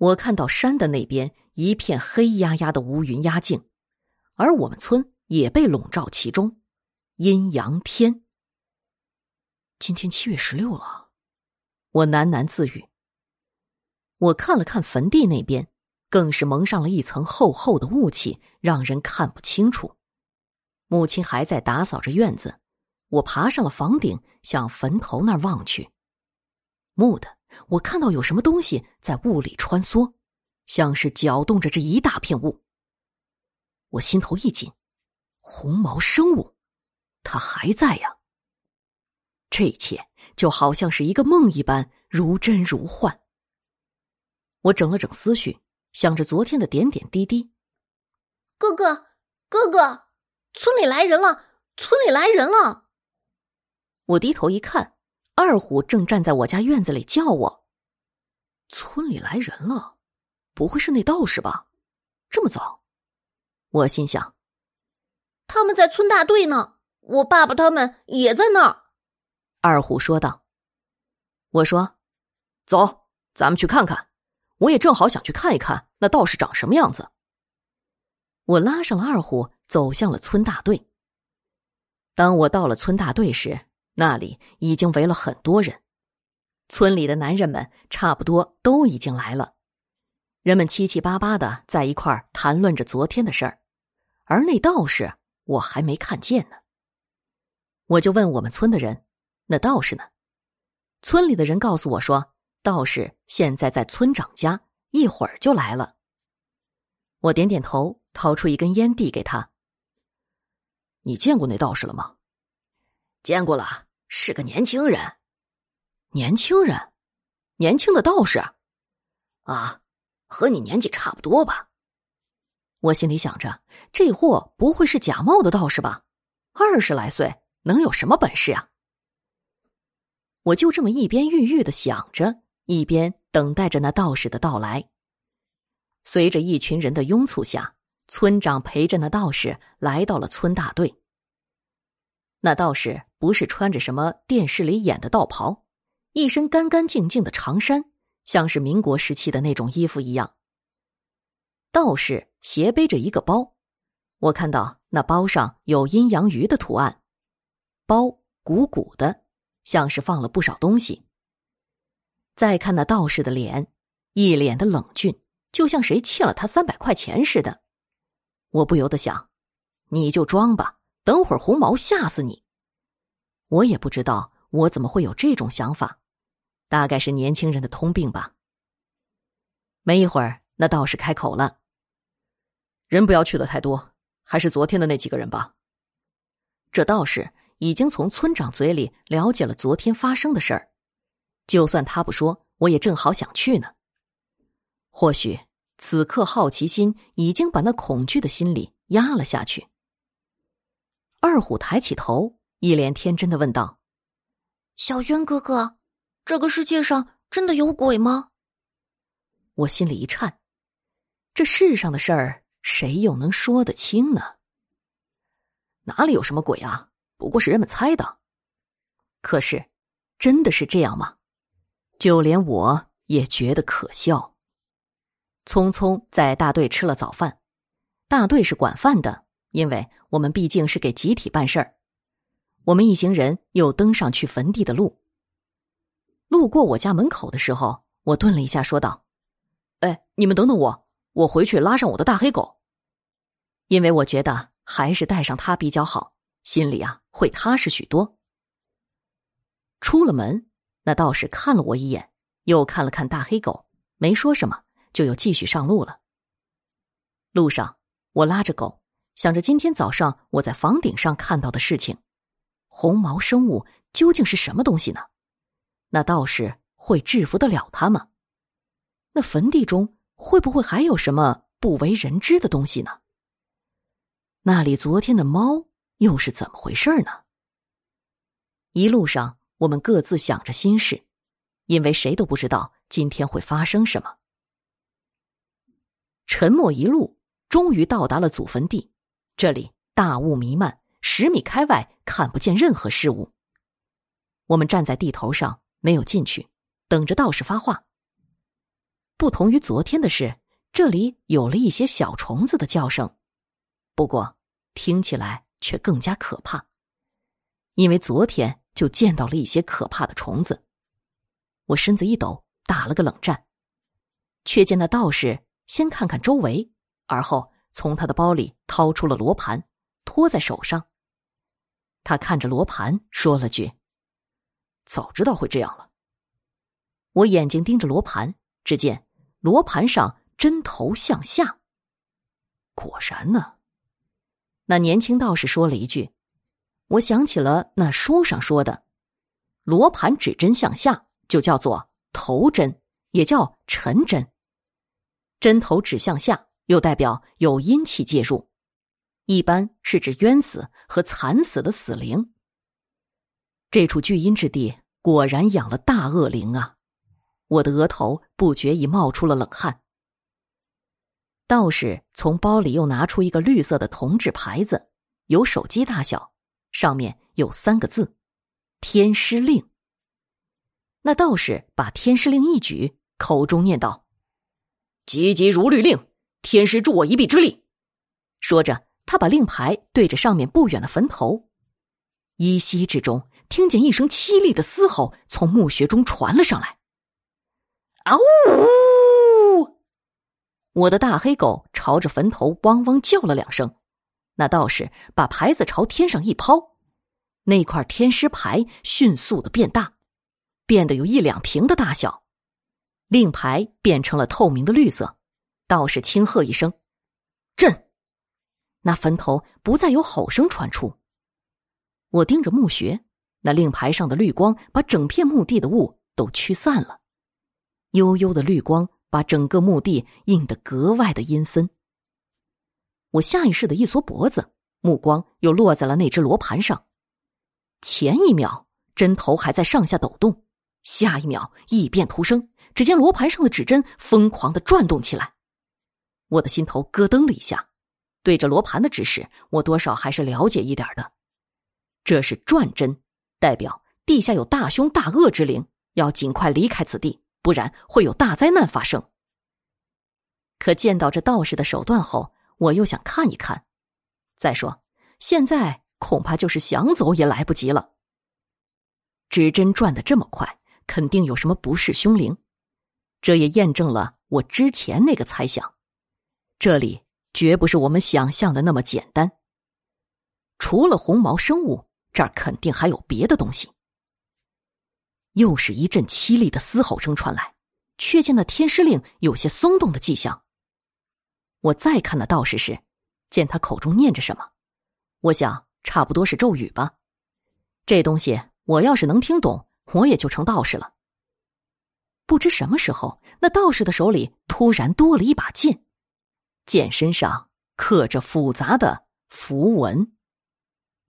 我看到山的那边一片黑压压的乌云压境，而我们村也被笼罩其中，阴阳天。今天七月十六了，我喃喃自语。我看了看坟地那边，更是蒙上了一层厚厚的雾气，让人看不清楚。母亲还在打扫着院子，我爬上了房顶，向坟头那儿望去。蓦地。我看到有什么东西在雾里穿梭，像是搅动着这一大片雾。我心头一紧，红毛生物，它还在呀。这一切就好像是一个梦一般，如真如幻。我整了整思绪，想着昨天的点点滴滴。哥哥，哥哥，村里来人了！村里来人了！我低头一看。二虎正站在我家院子里叫我。村里来人了，不会是那道士吧？这么早，我心想。他们在村大队呢，我爸爸他们也在那儿。二虎说道。我说：“走，咱们去看看。我也正好想去看一看那道士长什么样子。”我拉上了二虎，走向了村大队。当我到了村大队时，那里已经围了很多人，村里的男人们差不多都已经来了，人们七七八八的在一块儿谈论着昨天的事儿，而那道士我还没看见呢。我就问我们村的人：“那道士呢？”村里的人告诉我说：“道士现在在村长家，一会儿就来了。”我点点头，掏出一根烟递给他：“你见过那道士了吗？”见过了，是个年轻人。年轻人，年轻的道士，啊，和你年纪差不多吧？我心里想着，这货不会是假冒的道士吧？二十来岁，能有什么本事呀？我就这么一边郁郁的想着，一边等待着那道士的到来。随着一群人的拥簇下，村长陪着那道士来到了村大队。那道士不是穿着什么电视里演的道袍，一身干干净净的长衫，像是民国时期的那种衣服一样。道士斜背着一个包，我看到那包上有阴阳鱼的图案，包鼓鼓的，像是放了不少东西。再看那道士的脸，一脸的冷峻，就像谁欠了他三百块钱似的。我不由得想，你就装吧。等会儿红毛吓死你！我也不知道我怎么会有这种想法，大概是年轻人的通病吧。没一会儿，那道士开口了：“人不要去的太多，还是昨天的那几个人吧。”这道士已经从村长嘴里了解了昨天发生的事儿，就算他不说，我也正好想去呢。或许此刻好奇心已经把那恐惧的心理压了下去。二虎抬起头，一脸天真的问道：“小轩哥哥，这个世界上真的有鬼吗？”我心里一颤，这世上的事儿，谁又能说得清呢？哪里有什么鬼啊？不过是人们猜的。可是，真的是这样吗？就连我也觉得可笑。匆匆在大队吃了早饭，大队是管饭的。因为我们毕竟是给集体办事儿，我们一行人又登上去坟地的路。路过我家门口的时候，我顿了一下，说道：“哎，你们等等我，我回去拉上我的大黑狗。”因为我觉得还是带上它比较好，心里啊会踏实许多。出了门，那道士看了我一眼，又看了看大黑狗，没说什么，就又继续上路了。路上，我拉着狗。想着今天早上我在房顶上看到的事情，红毛生物究竟是什么东西呢？那道士会制服得了他吗？那坟地中会不会还有什么不为人知的东西呢？那里昨天的猫又是怎么回事呢？一路上我们各自想着心事，因为谁都不知道今天会发生什么。沉默一路，终于到达了祖坟地。这里大雾弥漫，十米开外看不见任何事物。我们站在地头上，没有进去，等着道士发话。不同于昨天的是，这里有了一些小虫子的叫声，不过听起来却更加可怕，因为昨天就见到了一些可怕的虫子。我身子一抖，打了个冷战，却见那道士先看看周围，而后从他的包里掏出了罗盘，托在手上。他看着罗盘，说了句：“早知道会这样了。”我眼睛盯着罗盘，只见罗盘上针头向下。果然呢，那年轻道士说了一句：“我想起了那书上说的，罗盘指针向下。”就叫做头针，也叫沉针。针头指向下，又代表有阴气介入，一般是指冤死和惨死的死灵。这处聚阴之地果然养了大恶灵啊！我的额头不觉已冒出了冷汗。道士从包里又拿出一个绿色的铜纸牌子，有手机大小，上面有三个字：“天师令。”那道士把天师令一举，口中念道：“急急如律令，天师助我一臂之力。”说着，他把令牌对着上面不远的坟头，依稀之中听见一声凄厉的嘶吼从墓穴中传了上来。嗷呜！我的大黑狗朝着坟头汪汪叫了两声。那道士把牌子朝天上一抛，那块天师牌迅速的变大。变得有一两瓶的大小，令牌变成了透明的绿色。道士轻喝一声：“！”那坟头不再有吼声传出。我盯着墓穴，那令牌上的绿光把整片墓地的雾都驱散了，悠悠的绿光把整个墓地映得格外的阴森。我下意识的一缩脖子，目光又落在了那只罗盘上。前一秒，针头还在上下抖动。下一秒，异变突生，只见罗盘上的指针疯狂的转动起来，我的心头咯噔了一下。对着罗盘的指示，我多少还是了解一点的。这是转针，代表地下有大凶大恶之灵，要尽快离开此地，不然会有大灾难发生。可见到这道士的手段后，我又想看一看。再说，现在恐怕就是想走也来不及了。指针转的这么快。肯定有什么不是凶灵，这也验证了我之前那个猜想。这里绝不是我们想象的那么简单。除了红毛生物，这儿肯定还有别的东西。又是一阵凄厉的嘶吼声传来，却见那天师令有些松动的迹象。我再看那道士时，见他口中念着什么，我想差不多是咒语吧。这东西我要是能听懂。我也就成道士了。不知什么时候，那道士的手里突然多了一把剑，剑身上刻着复杂的符文。